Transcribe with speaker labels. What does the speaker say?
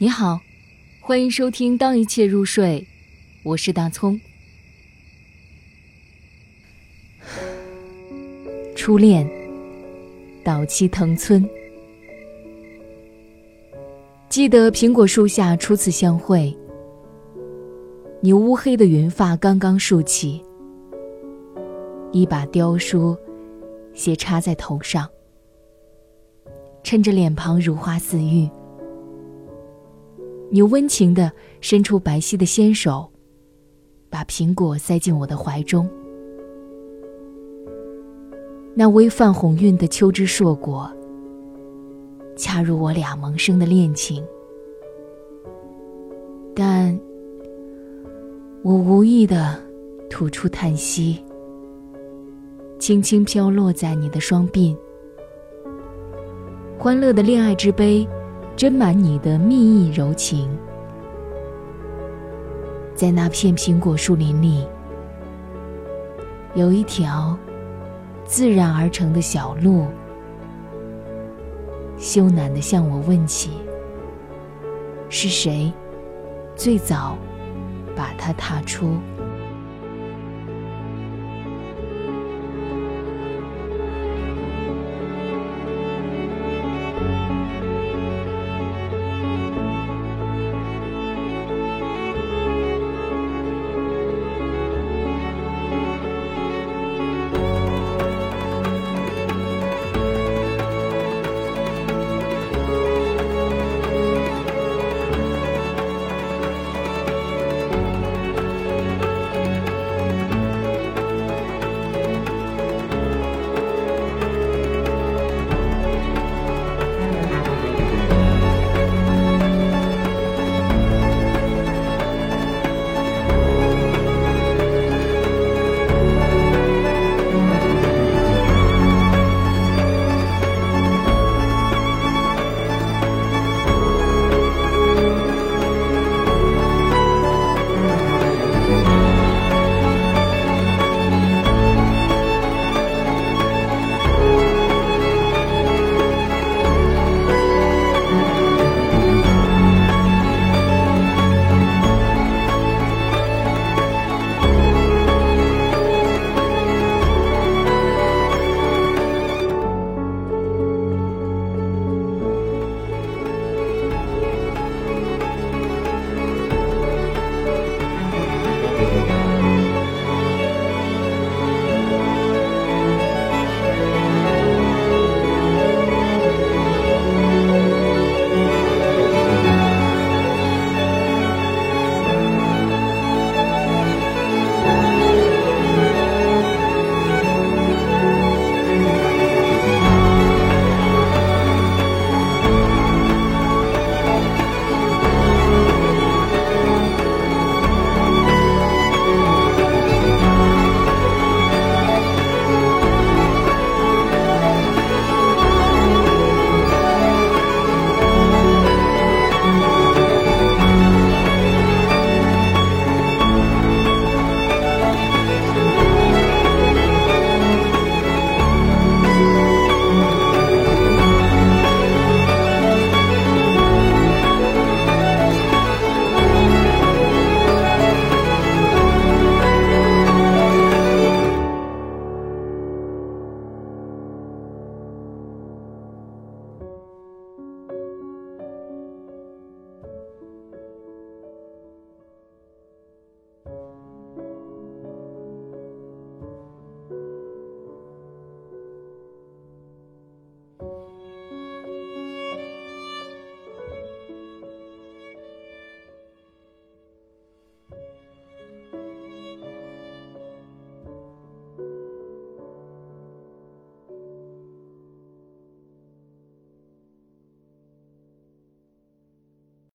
Speaker 1: 你好，欢迎收听《当一切入睡》，我是大葱。初恋，岛崎藤村。记得苹果树下初次相会，你乌黑的云发刚刚竖起，一把雕梳斜插在头上，衬着脸庞如花似玉。你温情地伸出白皙的纤手，把苹果塞进我的怀中。那微泛红晕的秋之硕果，恰如我俩萌生的恋情。但我无意地吐出叹息，轻轻飘落在你的双鬓。欢乐的恋爱之杯。斟满你的蜜意柔情，在那片苹果树林里，有一条自然而成的小路，羞赧的向我问起：是谁最早把它踏出？